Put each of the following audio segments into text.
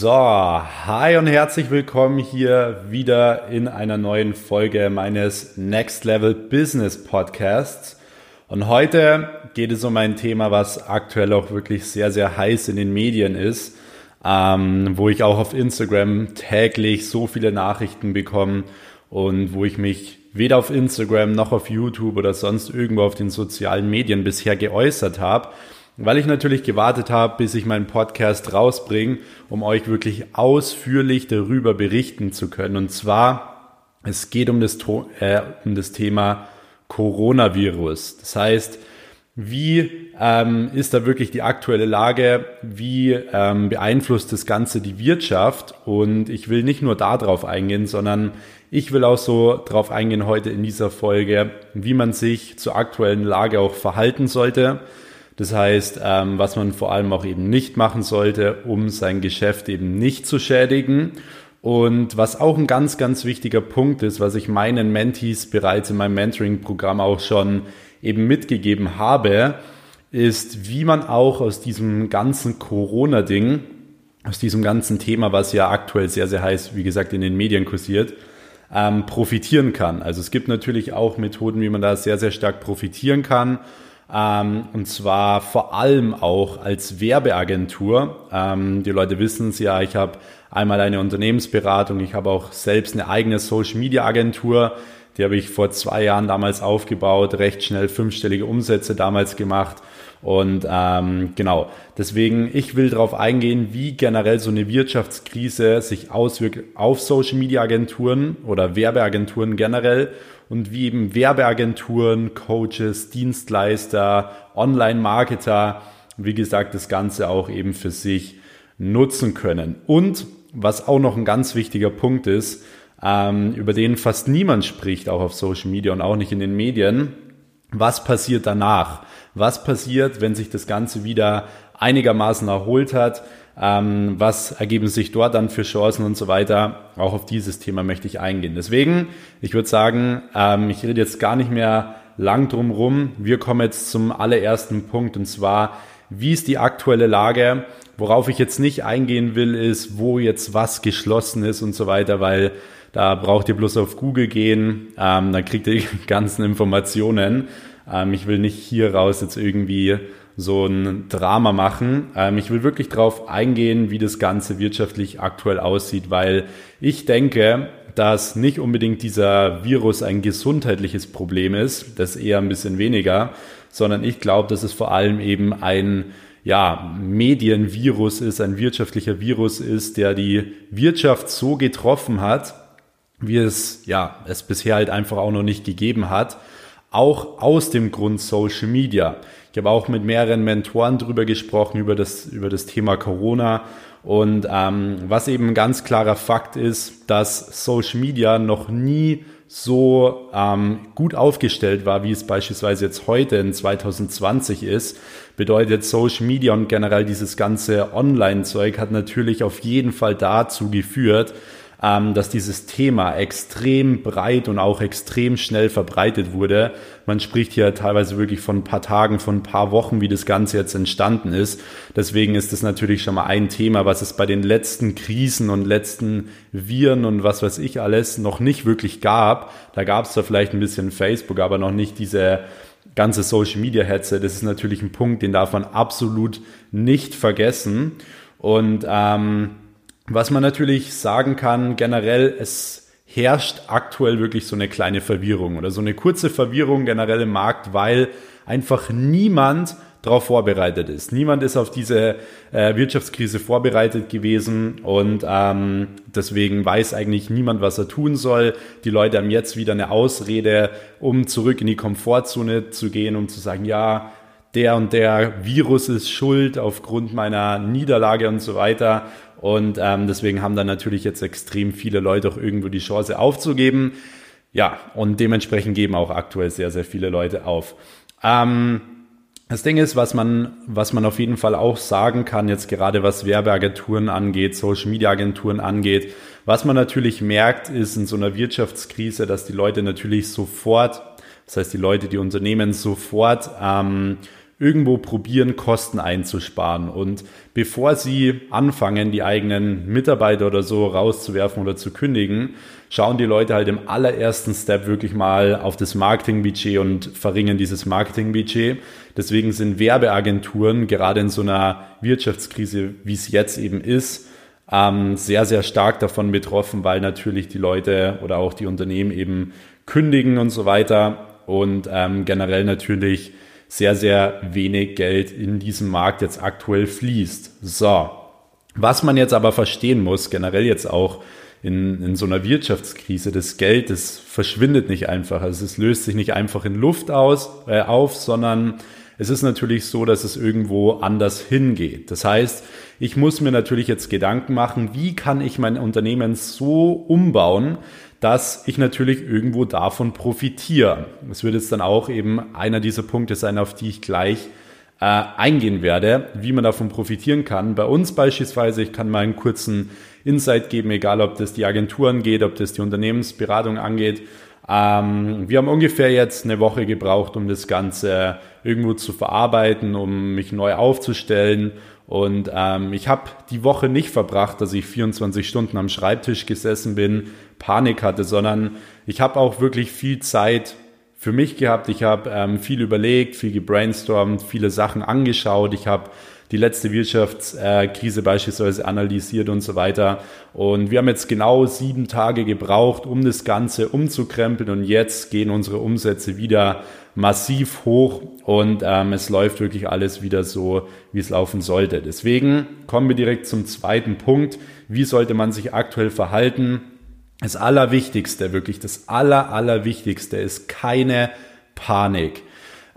So, hi und herzlich willkommen hier wieder in einer neuen Folge meines Next Level Business Podcasts. Und heute geht es um ein Thema, was aktuell auch wirklich sehr, sehr heiß in den Medien ist, ähm, wo ich auch auf Instagram täglich so viele Nachrichten bekomme und wo ich mich weder auf Instagram noch auf YouTube oder sonst irgendwo auf den sozialen Medien bisher geäußert habe weil ich natürlich gewartet habe, bis ich meinen Podcast rausbringe, um euch wirklich ausführlich darüber berichten zu können. Und zwar, es geht um das, äh, um das Thema Coronavirus. Das heißt, wie ähm, ist da wirklich die aktuelle Lage? Wie ähm, beeinflusst das Ganze die Wirtschaft? Und ich will nicht nur darauf eingehen, sondern ich will auch so darauf eingehen heute in dieser Folge, wie man sich zur aktuellen Lage auch verhalten sollte das heißt, ähm, was man vor allem auch eben nicht machen sollte, um sein Geschäft eben nicht zu schädigen. Und was auch ein ganz, ganz wichtiger Punkt ist, was ich meinen Mentees bereits in meinem Mentoring-Programm auch schon eben mitgegeben habe, ist, wie man auch aus diesem ganzen Corona-Ding, aus diesem ganzen Thema, was ja aktuell sehr, sehr heiß, wie gesagt, in den Medien kursiert, ähm, profitieren kann. Also es gibt natürlich auch Methoden, wie man da sehr, sehr stark profitieren kann. Ähm, und zwar vor allem auch als Werbeagentur. Ähm, die Leute wissen es ja, ich habe einmal eine Unternehmensberatung, ich habe auch selbst eine eigene Social-Media-Agentur. Die habe ich vor zwei Jahren damals aufgebaut, recht schnell fünfstellige Umsätze damals gemacht. Und ähm, genau, deswegen, ich will darauf eingehen, wie generell so eine Wirtschaftskrise sich auswirkt auf Social-Media-Agenturen oder Werbeagenturen generell und wie eben Werbeagenturen, Coaches, Dienstleister, Online-Marketer, wie gesagt, das Ganze auch eben für sich nutzen können. Und was auch noch ein ganz wichtiger Punkt ist, ähm, über den fast niemand spricht, auch auf Social Media und auch nicht in den Medien, was passiert danach? Was passiert, wenn sich das Ganze wieder einigermaßen erholt hat? ähm, was ergeben sich dort dann für Chancen und so weiter. Auch auf dieses Thema möchte ich eingehen. Deswegen, ich würde sagen, ähm, ich rede jetzt gar nicht mehr lang drum rum. Wir kommen jetzt zum allerersten Punkt und zwar, wie ist die aktuelle Lage? Worauf ich jetzt nicht eingehen will, ist, wo jetzt was geschlossen ist und so weiter, weil da braucht ihr bloß auf Google gehen, ähm, dann kriegt ihr die ganzen Informationen. Ähm, ich will nicht hier raus jetzt irgendwie so ein Drama machen. Ähm, ich will wirklich darauf eingehen, wie das Ganze wirtschaftlich aktuell aussieht, weil ich denke, dass nicht unbedingt dieser Virus ein gesundheitliches Problem ist, das eher ein bisschen weniger, sondern ich glaube, dass es vor allem eben ein ja, Medienvirus ist, ein wirtschaftlicher Virus ist, der die Wirtschaft so getroffen hat, wie es ja es bisher halt einfach auch noch nicht gegeben hat, auch aus dem Grund Social Media. Ich habe auch mit mehreren Mentoren drüber gesprochen, über das, über das Thema Corona. Und ähm, was eben ein ganz klarer Fakt ist, dass Social Media noch nie so ähm, gut aufgestellt war, wie es beispielsweise jetzt heute in 2020 ist, bedeutet Social Media und generell dieses ganze Online-Zeug hat natürlich auf jeden Fall dazu geführt, ähm, dass dieses Thema extrem breit und auch extrem schnell verbreitet wurde. Man spricht hier teilweise wirklich von ein paar Tagen, von ein paar Wochen, wie das Ganze jetzt entstanden ist. Deswegen ist das natürlich schon mal ein Thema, was es bei den letzten Krisen und letzten Viren und was weiß ich alles noch nicht wirklich gab. Da gab es da vielleicht ein bisschen Facebook, aber noch nicht diese ganze Social Media Hetze. Das ist natürlich ein Punkt, den darf man absolut nicht vergessen. Und ähm, was man natürlich sagen kann, generell, es herrscht aktuell wirklich so eine kleine Verwirrung oder so eine kurze Verwirrung generell im Markt, weil einfach niemand darauf vorbereitet ist. Niemand ist auf diese äh, Wirtschaftskrise vorbereitet gewesen und ähm, deswegen weiß eigentlich niemand, was er tun soll. Die Leute haben jetzt wieder eine Ausrede, um zurück in die Komfortzone zu gehen, um zu sagen, ja, der und der Virus ist schuld aufgrund meiner Niederlage und so weiter. Und ähm, deswegen haben dann natürlich jetzt extrem viele Leute auch irgendwo die Chance aufzugeben. Ja, und dementsprechend geben auch aktuell sehr, sehr viele Leute auf. Ähm, das Ding ist, was man, was man auf jeden Fall auch sagen kann, jetzt gerade was Werbeagenturen angeht, Social Media Agenturen angeht, was man natürlich merkt, ist in so einer Wirtschaftskrise, dass die Leute natürlich sofort, das heißt die Leute, die Unternehmen sofort ähm, irgendwo probieren, Kosten einzusparen. Und bevor sie anfangen, die eigenen Mitarbeiter oder so rauszuwerfen oder zu kündigen, schauen die Leute halt im allerersten Step wirklich mal auf das Marketingbudget und verringern dieses Marketingbudget. Deswegen sind Werbeagenturen gerade in so einer Wirtschaftskrise, wie es jetzt eben ist, ähm, sehr, sehr stark davon betroffen, weil natürlich die Leute oder auch die Unternehmen eben kündigen und so weiter und ähm, generell natürlich sehr, sehr wenig Geld in diesem Markt jetzt aktuell fließt. So, was man jetzt aber verstehen muss, generell jetzt auch in, in so einer Wirtschaftskrise, das Geld, das verschwindet nicht einfach. Also es löst sich nicht einfach in Luft aus, äh, auf, sondern es ist natürlich so, dass es irgendwo anders hingeht. Das heißt, ich muss mir natürlich jetzt Gedanken machen, wie kann ich mein Unternehmen so umbauen, dass ich natürlich irgendwo davon profitiere. Das wird jetzt dann auch eben einer dieser Punkte sein, auf die ich gleich äh, eingehen werde, wie man davon profitieren kann. Bei uns beispielsweise, ich kann mal einen kurzen Insight geben, egal ob das die Agenturen geht, ob das die Unternehmensberatung angeht. Ähm, wir haben ungefähr jetzt eine Woche gebraucht, um das Ganze irgendwo zu verarbeiten, um mich neu aufzustellen. Und ähm, ich habe die Woche nicht verbracht, dass ich 24 Stunden am Schreibtisch gesessen bin, Panik hatte, sondern ich habe auch wirklich viel Zeit für mich gehabt. Ich habe ähm, viel überlegt, viel gebrainstormt, viele Sachen angeschaut. Ich habe die letzte Wirtschaftskrise beispielsweise analysiert und so weiter. Und wir haben jetzt genau sieben Tage gebraucht, um das Ganze umzukrempeln. Und jetzt gehen unsere Umsätze wieder massiv hoch und ähm, es läuft wirklich alles wieder so, wie es laufen sollte. Deswegen kommen wir direkt zum zweiten Punkt. Wie sollte man sich aktuell verhalten? Das Allerwichtigste, wirklich das Aller, Allerwichtigste ist keine Panik.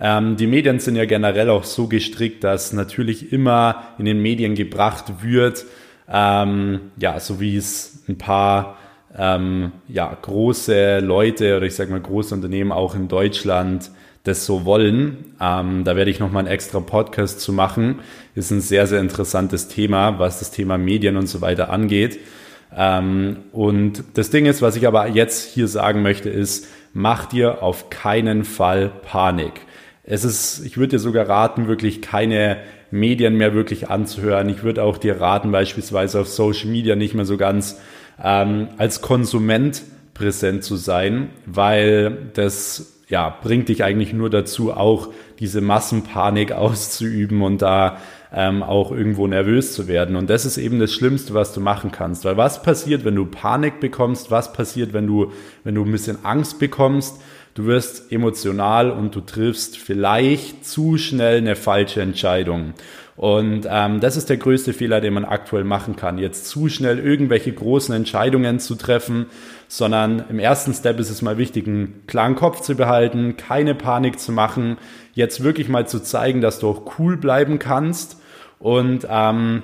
Ähm, die Medien sind ja generell auch so gestrickt, dass natürlich immer in den Medien gebracht wird, ähm, ja, so wie es ein paar ähm, ja, große Leute oder ich sage mal große Unternehmen auch in Deutschland das so wollen. Ähm, da werde ich nochmal einen extra Podcast zu machen. Ist ein sehr, sehr interessantes Thema, was das Thema Medien und so weiter angeht. Ähm, und das Ding ist, was ich aber jetzt hier sagen möchte, ist, mach dir auf keinen Fall Panik. Es ist, ich würde dir sogar raten, wirklich keine Medien mehr wirklich anzuhören. Ich würde auch dir raten, beispielsweise auf Social Media nicht mehr so ganz ähm, als Konsument präsent zu sein, weil das ja, bringt dich eigentlich nur dazu, auch diese Massenpanik auszuüben und da ähm, auch irgendwo nervös zu werden. Und das ist eben das Schlimmste, was du machen kannst. Weil was passiert, wenn du Panik bekommst? Was passiert, wenn du, wenn du ein bisschen Angst bekommst? Du wirst emotional und du triffst vielleicht zu schnell eine falsche Entscheidung. Und ähm, das ist der größte Fehler, den man aktuell machen kann. Jetzt zu schnell irgendwelche großen Entscheidungen zu treffen, sondern im ersten Step ist es mal wichtig, einen klaren Kopf zu behalten, keine Panik zu machen, jetzt wirklich mal zu zeigen, dass du auch cool bleiben kannst und ähm,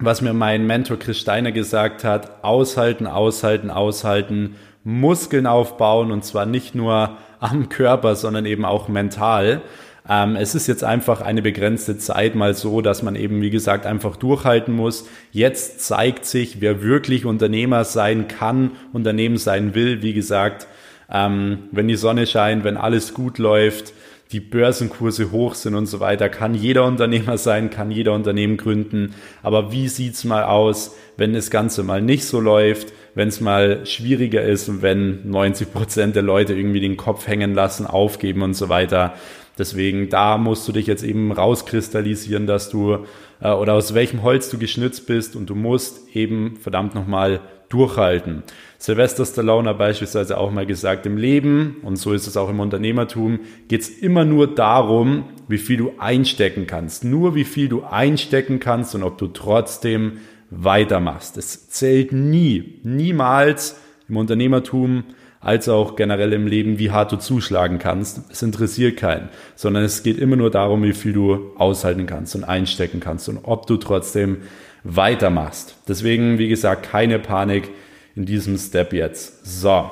was mir mein Mentor Chris Steiner gesagt hat, aushalten, aushalten, aushalten, Muskeln aufbauen und zwar nicht nur am Körper, sondern eben auch mental. Ähm, es ist jetzt einfach eine begrenzte Zeit mal so, dass man eben, wie gesagt, einfach durchhalten muss. Jetzt zeigt sich, wer wirklich Unternehmer sein kann, Unternehmen sein will. Wie gesagt, ähm, wenn die Sonne scheint, wenn alles gut läuft, die Börsenkurse hoch sind und so weiter, kann jeder Unternehmer sein, kann jeder Unternehmen gründen. Aber wie sieht's mal aus, wenn das Ganze mal nicht so läuft, wenn es mal schwieriger ist und wenn 90 Prozent der Leute irgendwie den Kopf hängen lassen, aufgeben und so weiter. Deswegen, da musst du dich jetzt eben rauskristallisieren, dass du äh, oder aus welchem Holz du geschnitzt bist und du musst eben verdammt nochmal durchhalten. Sylvester Stallone hat beispielsweise auch mal gesagt, im Leben, und so ist es auch im Unternehmertum, geht es immer nur darum, wie viel du einstecken kannst. Nur wie viel du einstecken kannst und ob du trotzdem weitermachst. Es zählt nie, niemals im Unternehmertum als auch generell im Leben, wie hart du zuschlagen kannst. Es interessiert keinen, sondern es geht immer nur darum, wie viel du aushalten kannst und einstecken kannst und ob du trotzdem weitermachst. Deswegen, wie gesagt, keine Panik in diesem Step jetzt. So,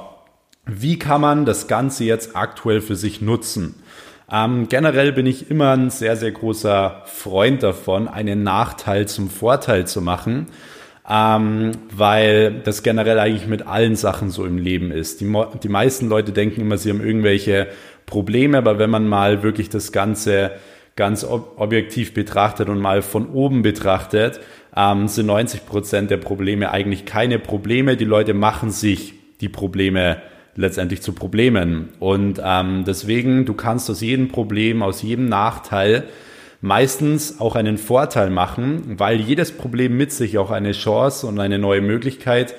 wie kann man das Ganze jetzt aktuell für sich nutzen? Ähm, generell bin ich immer ein sehr, sehr großer Freund davon, einen Nachteil zum Vorteil zu machen, ähm, weil das generell eigentlich mit allen Sachen so im Leben ist. Die, die meisten Leute denken immer, sie haben irgendwelche Probleme, aber wenn man mal wirklich das Ganze ganz ob objektiv betrachtet und mal von oben betrachtet, ähm, sind 90 Prozent der Probleme eigentlich keine Probleme. Die Leute machen sich die Probleme letztendlich zu Problemen. Und ähm, deswegen, du kannst aus jedem Problem, aus jedem Nachteil meistens auch einen Vorteil machen, weil jedes Problem mit sich auch eine Chance und eine neue Möglichkeit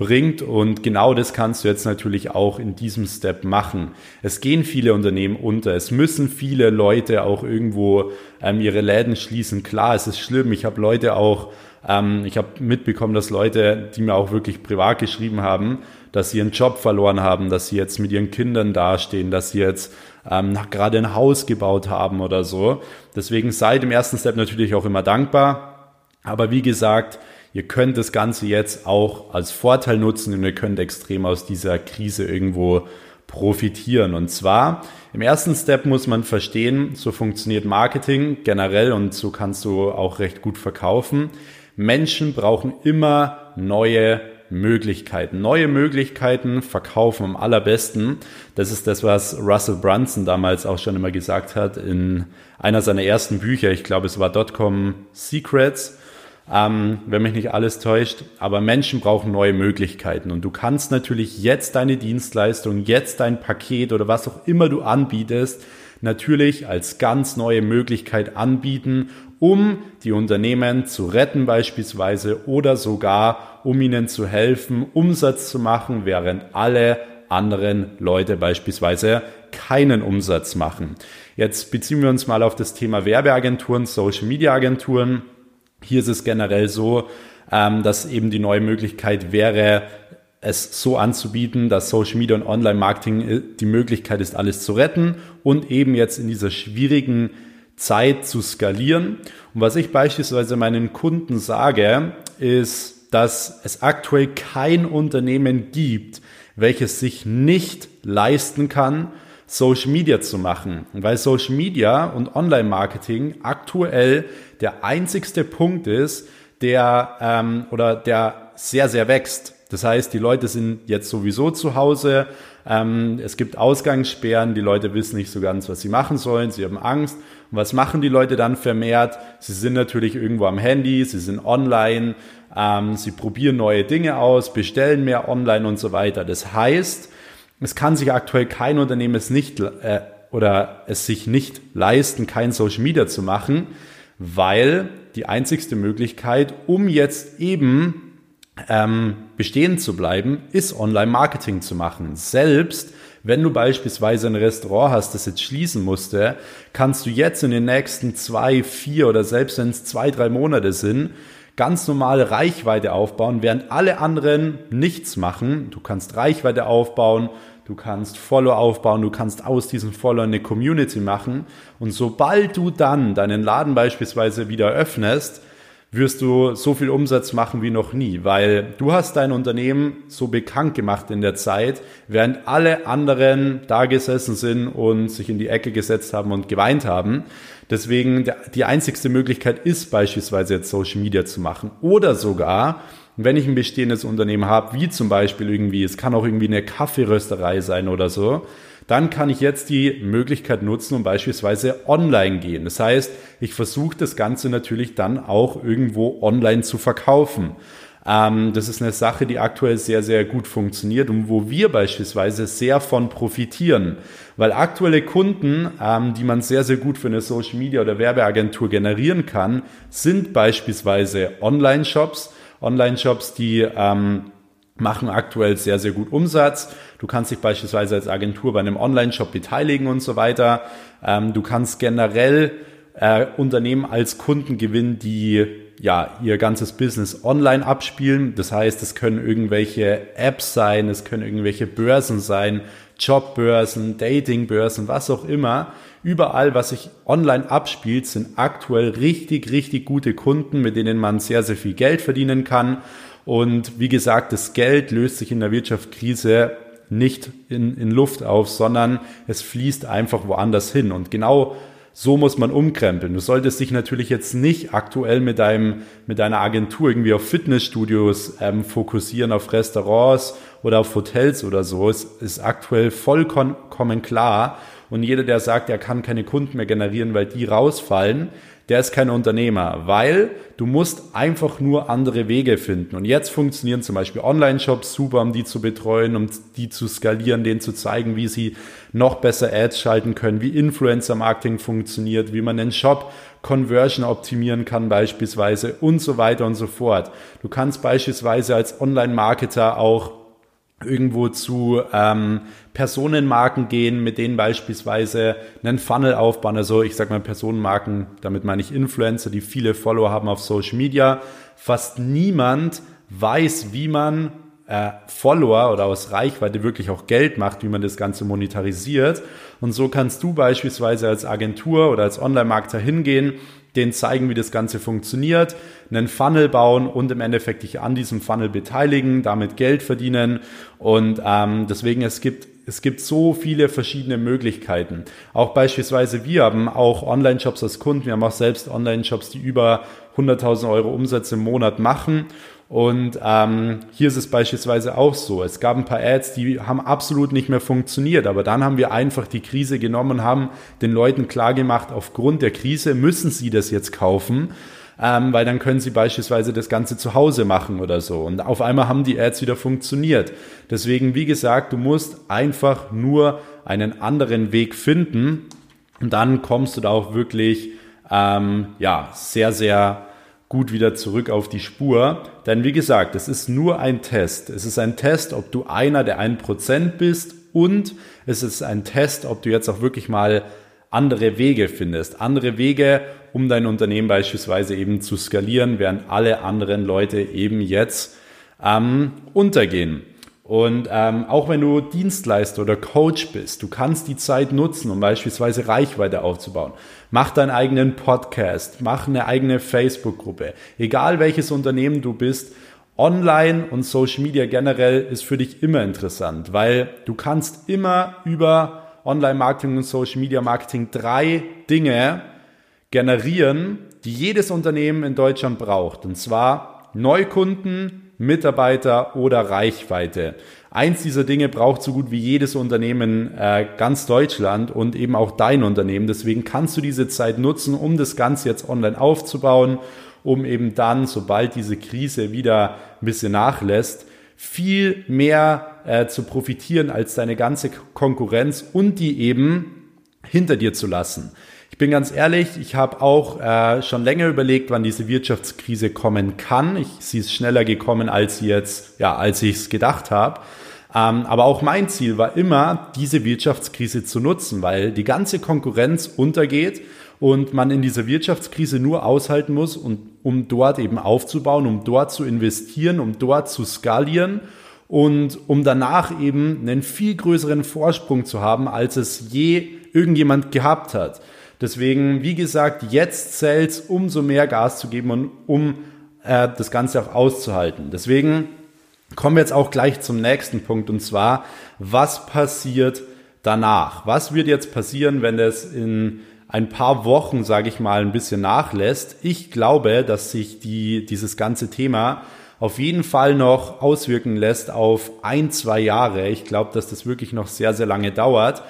bringt. Und genau das kannst du jetzt natürlich auch in diesem Step machen. Es gehen viele Unternehmen unter. Es müssen viele Leute auch irgendwo ähm, ihre Läden schließen. Klar, es ist schlimm. Ich habe Leute auch, ähm, ich habe mitbekommen, dass Leute, die mir auch wirklich privat geschrieben haben, dass sie ihren Job verloren haben, dass sie jetzt mit ihren Kindern dastehen, dass sie jetzt ähm, gerade ein Haus gebaut haben oder so. Deswegen seid im ersten Step natürlich auch immer dankbar. Aber wie gesagt, Ihr könnt das Ganze jetzt auch als Vorteil nutzen und ihr könnt extrem aus dieser Krise irgendwo profitieren. Und zwar im ersten Step muss man verstehen, so funktioniert Marketing generell und so kannst du auch recht gut verkaufen. Menschen brauchen immer neue Möglichkeiten. Neue Möglichkeiten verkaufen am allerbesten. Das ist das, was Russell Brunson damals auch schon immer gesagt hat in einer seiner ersten Bücher. Ich glaube, es war Dotcom Secrets ähm, wenn mich nicht alles täuscht. Aber Menschen brauchen neue Möglichkeiten und du kannst natürlich jetzt deine Dienstleistung, jetzt dein Paket oder was auch immer du anbietest, natürlich als ganz neue Möglichkeit anbieten, um die Unternehmen zu retten beispielsweise oder sogar um ihnen zu helfen, Umsatz zu machen, während alle anderen Leute beispielsweise keinen Umsatz machen. Jetzt beziehen wir uns mal auf das Thema Werbeagenturen, Social Media Agenturen. Hier ist es generell so, ähm, dass eben die neue Möglichkeit wäre, es so anzubieten, dass Social Media und Online-Marketing äh, die Möglichkeit ist, alles zu retten und eben jetzt in dieser schwierigen Zeit zu skalieren. Und was ich beispielsweise meinen Kunden sage, ist, dass es aktuell kein Unternehmen gibt, welches sich nicht leisten kann, Social Media zu machen. Weil Social Media und Online-Marketing aktuell der einzigste Punkt ist, der ähm, oder der sehr, sehr wächst. Das heißt, die Leute sind jetzt sowieso zu Hause. Ähm, es gibt Ausgangssperren. Die Leute wissen nicht so ganz, was sie machen sollen. Sie haben Angst. Und was machen die Leute dann vermehrt? Sie sind natürlich irgendwo am Handy. Sie sind online. Ähm, sie probieren neue Dinge aus, bestellen mehr online und so weiter. Das heißt, es kann sich aktuell kein Unternehmen es nicht äh, oder es sich nicht leisten, kein Social Media zu machen, weil die einzigste Möglichkeit, um jetzt eben ähm, bestehen zu bleiben, ist Online-Marketing zu machen. Selbst wenn du beispielsweise ein Restaurant hast, das jetzt schließen musste, kannst du jetzt in den nächsten zwei, vier oder selbst wenn es zwei, drei Monate sind, ganz normale Reichweite aufbauen, während alle anderen nichts machen. Du kannst Reichweite aufbauen, du kannst Follow aufbauen, du kannst aus diesen Follow eine Community machen. Und sobald du dann deinen Laden beispielsweise wieder öffnest, wirst du so viel Umsatz machen wie noch nie, weil du hast dein Unternehmen so bekannt gemacht in der Zeit, während alle anderen da gesessen sind und sich in die Ecke gesetzt haben und geweint haben. Deswegen die einzigste Möglichkeit ist beispielsweise jetzt Social Media zu machen oder sogar wenn ich ein bestehendes Unternehmen habe, wie zum Beispiel irgendwie, es kann auch irgendwie eine Kaffeerösterei sein oder so, dann kann ich jetzt die Möglichkeit nutzen und beispielsweise online gehen. Das heißt, ich versuche das Ganze natürlich dann auch irgendwo online zu verkaufen. Ähm, das ist eine Sache, die aktuell sehr, sehr gut funktioniert und wo wir beispielsweise sehr von profitieren. Weil aktuelle Kunden, ähm, die man sehr, sehr gut für eine Social Media oder Werbeagentur generieren kann, sind beispielsweise Online-Shops, Online-Shops, die ähm, machen aktuell sehr, sehr gut Umsatz. Du kannst dich beispielsweise als Agentur bei einem Online-Shop beteiligen und so weiter. Ähm, du kannst generell äh, Unternehmen als Kunden gewinnen, die ja ihr ganzes Business online abspielen. Das heißt, es können irgendwelche Apps sein, es können irgendwelche Börsen sein, Jobbörsen, Datingbörsen, was auch immer. Überall, was sich online abspielt, sind aktuell richtig, richtig gute Kunden, mit denen man sehr, sehr viel Geld verdienen kann. Und wie gesagt, das Geld löst sich in der Wirtschaftskrise nicht in, in Luft auf, sondern es fließt einfach woanders hin. Und genau so muss man umkrempeln. Du solltest dich natürlich jetzt nicht aktuell mit deinem, mit deiner Agentur irgendwie auf Fitnessstudios ähm, fokussieren, auf Restaurants oder auf Hotels oder so. Es ist aktuell vollkommen klar. Und jeder, der sagt, er kann keine Kunden mehr generieren, weil die rausfallen, der ist kein Unternehmer, weil du musst einfach nur andere Wege finden. Und jetzt funktionieren zum Beispiel Online-Shops super, um die zu betreuen, um die zu skalieren, denen zu zeigen, wie sie noch besser Ads schalten können, wie Influencer-Marketing funktioniert, wie man den Shop Conversion optimieren kann beispielsweise und so weiter und so fort. Du kannst beispielsweise als Online-Marketer auch irgendwo zu ähm, Personenmarken gehen, mit denen beispielsweise einen Funnel aufbauen. Also ich sage mal Personenmarken, damit meine ich Influencer, die viele Follower haben auf Social Media. Fast niemand weiß, wie man äh, Follower oder aus Reichweite wirklich auch Geld macht, wie man das Ganze monetarisiert. Und so kannst du beispielsweise als Agentur oder als Online-Marketer hingehen, denen zeigen, wie das Ganze funktioniert, einen Funnel bauen und im Endeffekt dich an diesem Funnel beteiligen, damit Geld verdienen. Und ähm, deswegen, es gibt es gibt so viele verschiedene Möglichkeiten. Auch beispielsweise wir haben auch Online-Shops als Kunden. Wir haben auch selbst Online-Shops, die über 100.000 Euro Umsatz im Monat machen. Und ähm, hier ist es beispielsweise auch so. Es gab ein paar Ads, die haben absolut nicht mehr funktioniert. Aber dann haben wir einfach die Krise genommen und haben den Leuten klargemacht, aufgrund der Krise müssen sie das jetzt kaufen. Ähm, weil dann können sie beispielsweise das Ganze zu Hause machen oder so. Und auf einmal haben die Ads wieder funktioniert. Deswegen, wie gesagt, du musst einfach nur einen anderen Weg finden und dann kommst du da auch wirklich ähm, ja sehr sehr gut wieder zurück auf die Spur. Denn wie gesagt, es ist nur ein Test. Es ist ein Test, ob du einer der 1% bist und es ist ein Test, ob du jetzt auch wirklich mal andere Wege findest. Andere Wege, um dein Unternehmen beispielsweise eben zu skalieren, während alle anderen Leute eben jetzt ähm, untergehen. Und ähm, auch wenn du Dienstleister oder Coach bist, du kannst die Zeit nutzen, um beispielsweise Reichweite aufzubauen. Mach deinen eigenen Podcast, mach eine eigene Facebook-Gruppe. Egal welches Unternehmen du bist, Online und Social Media generell ist für dich immer interessant, weil du kannst immer über Online-Marketing und Social Media Marketing drei Dinge generieren, die jedes Unternehmen in Deutschland braucht. Und zwar Neukunden, Mitarbeiter oder Reichweite. Eins dieser Dinge braucht so gut wie jedes Unternehmen äh, ganz Deutschland und eben auch dein Unternehmen. Deswegen kannst du diese Zeit nutzen, um das Ganze jetzt online aufzubauen, um eben dann, sobald diese Krise wieder ein bisschen nachlässt, viel mehr äh, zu profitieren als deine ganze Konkurrenz und die eben hinter dir zu lassen bin ganz ehrlich, ich habe auch äh, schon länger überlegt, wann diese Wirtschaftskrise kommen kann. Ich, sie ist schneller gekommen, als sie jetzt, ja, als ich es gedacht habe. Ähm, aber auch mein Ziel war immer, diese Wirtschaftskrise zu nutzen, weil die ganze Konkurrenz untergeht und man in dieser Wirtschaftskrise nur aushalten muss, und, um dort eben aufzubauen, um dort zu investieren, um dort zu skalieren und um danach eben einen viel größeren Vorsprung zu haben, als es je irgendjemand gehabt hat. Deswegen, wie gesagt, jetzt zählt umso mehr Gas zu geben und um äh, das Ganze auch auszuhalten. Deswegen kommen wir jetzt auch gleich zum nächsten Punkt und zwar, was passiert danach? Was wird jetzt passieren, wenn es in ein paar Wochen, sage ich mal, ein bisschen nachlässt? Ich glaube, dass sich die, dieses ganze Thema auf jeden Fall noch auswirken lässt auf ein, zwei Jahre. Ich glaube, dass das wirklich noch sehr, sehr lange dauert.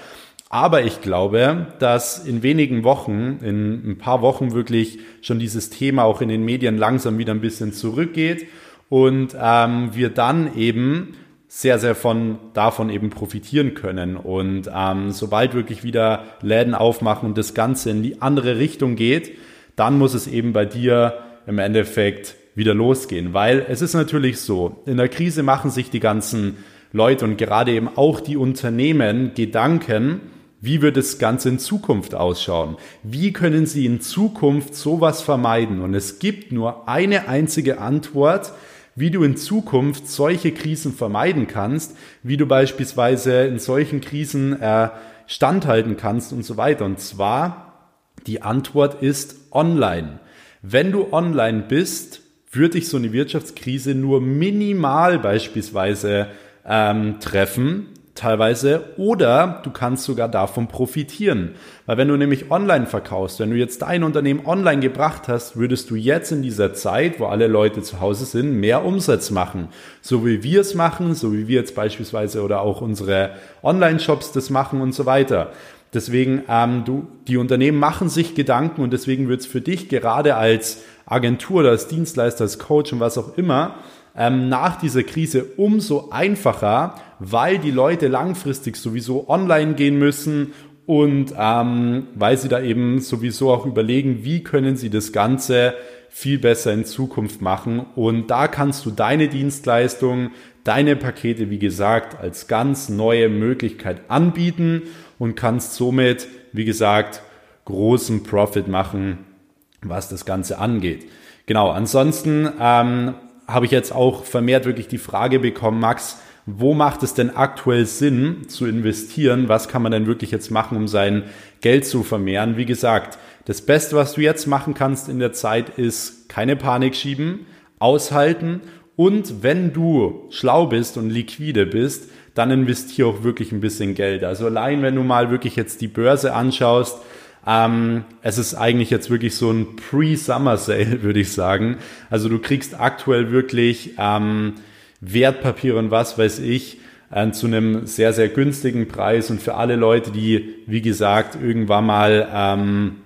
Aber ich glaube, dass in wenigen Wochen, in ein paar Wochen wirklich schon dieses Thema auch in den Medien langsam wieder ein bisschen zurückgeht und ähm, wir dann eben sehr, sehr von davon eben profitieren können. Und ähm, sobald wirklich wieder Läden aufmachen und das Ganze in die andere Richtung geht, dann muss es eben bei dir im Endeffekt wieder losgehen. Weil es ist natürlich so, in der Krise machen sich die ganzen Leute und gerade eben auch die Unternehmen Gedanken, wie wird das Ganze in Zukunft ausschauen? Wie können Sie in Zukunft sowas vermeiden? Und es gibt nur eine einzige Antwort, wie du in Zukunft solche Krisen vermeiden kannst, wie du beispielsweise in solchen Krisen äh, standhalten kannst und so weiter. Und zwar, die Antwort ist online. Wenn du online bist, wird dich so eine Wirtschaftskrise nur minimal beispielsweise ähm, treffen, teilweise oder du kannst sogar davon profitieren. Weil wenn du nämlich online verkaufst, wenn du jetzt dein Unternehmen online gebracht hast, würdest du jetzt in dieser Zeit, wo alle Leute zu Hause sind, mehr Umsatz machen. So wie wir es machen, so wie wir jetzt beispielsweise oder auch unsere Online-Shops das machen und so weiter. Deswegen, ähm, du, die Unternehmen machen sich Gedanken und deswegen wird es für dich gerade als Agentur oder als Dienstleister, als Coach und was auch immer, ähm, nach dieser Krise umso einfacher, weil die Leute langfristig sowieso online gehen müssen und ähm, weil sie da eben sowieso auch überlegen, wie können sie das Ganze viel besser in Zukunft machen. Und da kannst du deine Dienstleistung, deine Pakete, wie gesagt, als ganz neue Möglichkeit anbieten und kannst somit, wie gesagt, großen Profit machen, was das Ganze angeht. Genau, ansonsten ähm, habe ich jetzt auch vermehrt wirklich die Frage bekommen, Max, wo macht es denn aktuell Sinn zu investieren? Was kann man denn wirklich jetzt machen, um sein Geld zu vermehren? Wie gesagt, das Beste, was du jetzt machen kannst in der Zeit, ist keine Panik schieben, aushalten und wenn du schlau bist und liquide bist, dann investiere auch wirklich ein bisschen Geld. Also allein, wenn du mal wirklich jetzt die Börse anschaust, ähm, es ist eigentlich jetzt wirklich so ein Pre-Summer-Sale, würde ich sagen. Also du kriegst aktuell wirklich ähm, Wertpapiere und was weiß ich äh, zu einem sehr, sehr günstigen Preis und für alle Leute, die, wie gesagt, irgendwann mal ähm,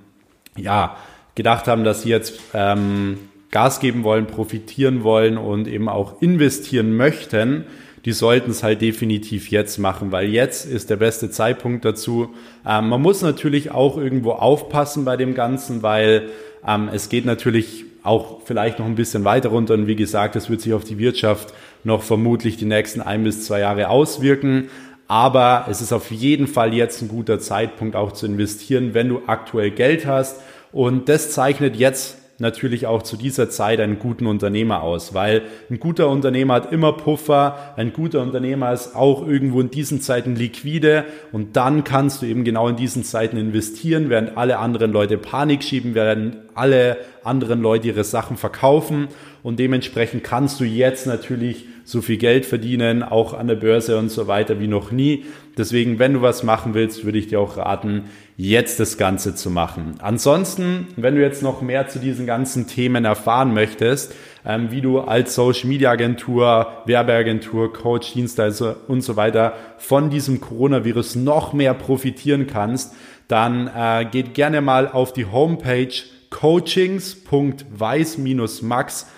ja, gedacht haben, dass sie jetzt ähm, Gas geben wollen, profitieren wollen und eben auch investieren möchten, die sollten es halt definitiv jetzt machen, weil jetzt ist der beste Zeitpunkt dazu. Ähm, man muss natürlich auch irgendwo aufpassen bei dem Ganzen, weil ähm, es geht natürlich auch vielleicht noch ein bisschen weiter runter und wie gesagt, es wird sich auf die Wirtschaft noch vermutlich die nächsten ein bis zwei Jahre auswirken. Aber es ist auf jeden Fall jetzt ein guter Zeitpunkt auch zu investieren, wenn du aktuell Geld hast. Und das zeichnet jetzt natürlich auch zu dieser Zeit einen guten Unternehmer aus, weil ein guter Unternehmer hat immer Puffer, ein guter Unternehmer ist auch irgendwo in diesen Zeiten liquide und dann kannst du eben genau in diesen Zeiten investieren, während alle anderen Leute Panik schieben, während alle anderen Leute ihre Sachen verkaufen und dementsprechend kannst du jetzt natürlich so viel Geld verdienen, auch an der Börse und so weiter wie noch nie. Deswegen, wenn du was machen willst, würde ich dir auch raten, jetzt das Ganze zu machen. Ansonsten, wenn du jetzt noch mehr zu diesen ganzen Themen erfahren möchtest, ähm, wie du als Social Media Agentur, Werbeagentur, Coach, Dienstleister und so weiter von diesem Coronavirus noch mehr profitieren kannst, dann äh, geht gerne mal auf die Homepage coachings.weiß-max.com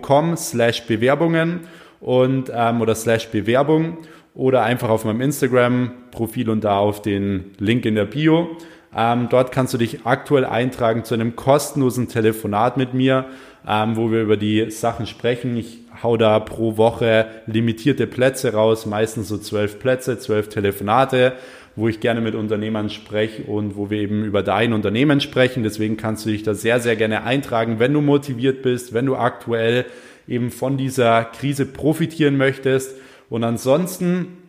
com slash Bewerbungen und ähm, oder slash Bewerbung oder einfach auf meinem Instagram-Profil und da auf den Link in der Bio. Ähm, dort kannst du dich aktuell eintragen zu einem kostenlosen Telefonat mit mir, ähm, wo wir über die Sachen sprechen. Ich hau da pro Woche limitierte Plätze raus, meistens so zwölf Plätze, zwölf Telefonate wo ich gerne mit Unternehmern spreche und wo wir eben über dein Unternehmen sprechen. Deswegen kannst du dich da sehr, sehr gerne eintragen, wenn du motiviert bist, wenn du aktuell eben von dieser Krise profitieren möchtest. Und ansonsten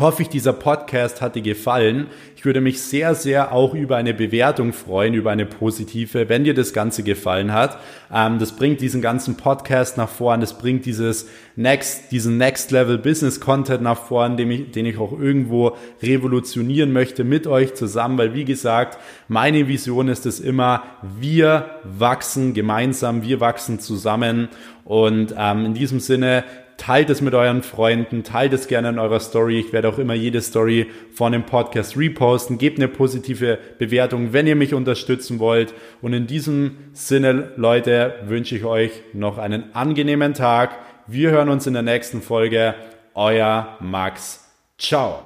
hoffe ich, dieser Podcast hat dir gefallen. Ich würde mich sehr, sehr auch über eine Bewertung freuen, über eine positive, wenn dir das Ganze gefallen hat. Ähm, das bringt diesen ganzen Podcast nach vorn, das bringt dieses Next, diesen Next Level Business Content nach vorn, den ich, den ich auch irgendwo revolutionieren möchte mit euch zusammen, weil wie gesagt, meine Vision ist es immer, wir wachsen gemeinsam, wir wachsen zusammen und ähm, in diesem Sinne Teilt es mit euren Freunden, teilt es gerne in eurer Story. Ich werde auch immer jede Story von dem Podcast reposten. Gebt eine positive Bewertung, wenn ihr mich unterstützen wollt. Und in diesem Sinne, Leute, wünsche ich euch noch einen angenehmen Tag. Wir hören uns in der nächsten Folge. Euer Max. Ciao.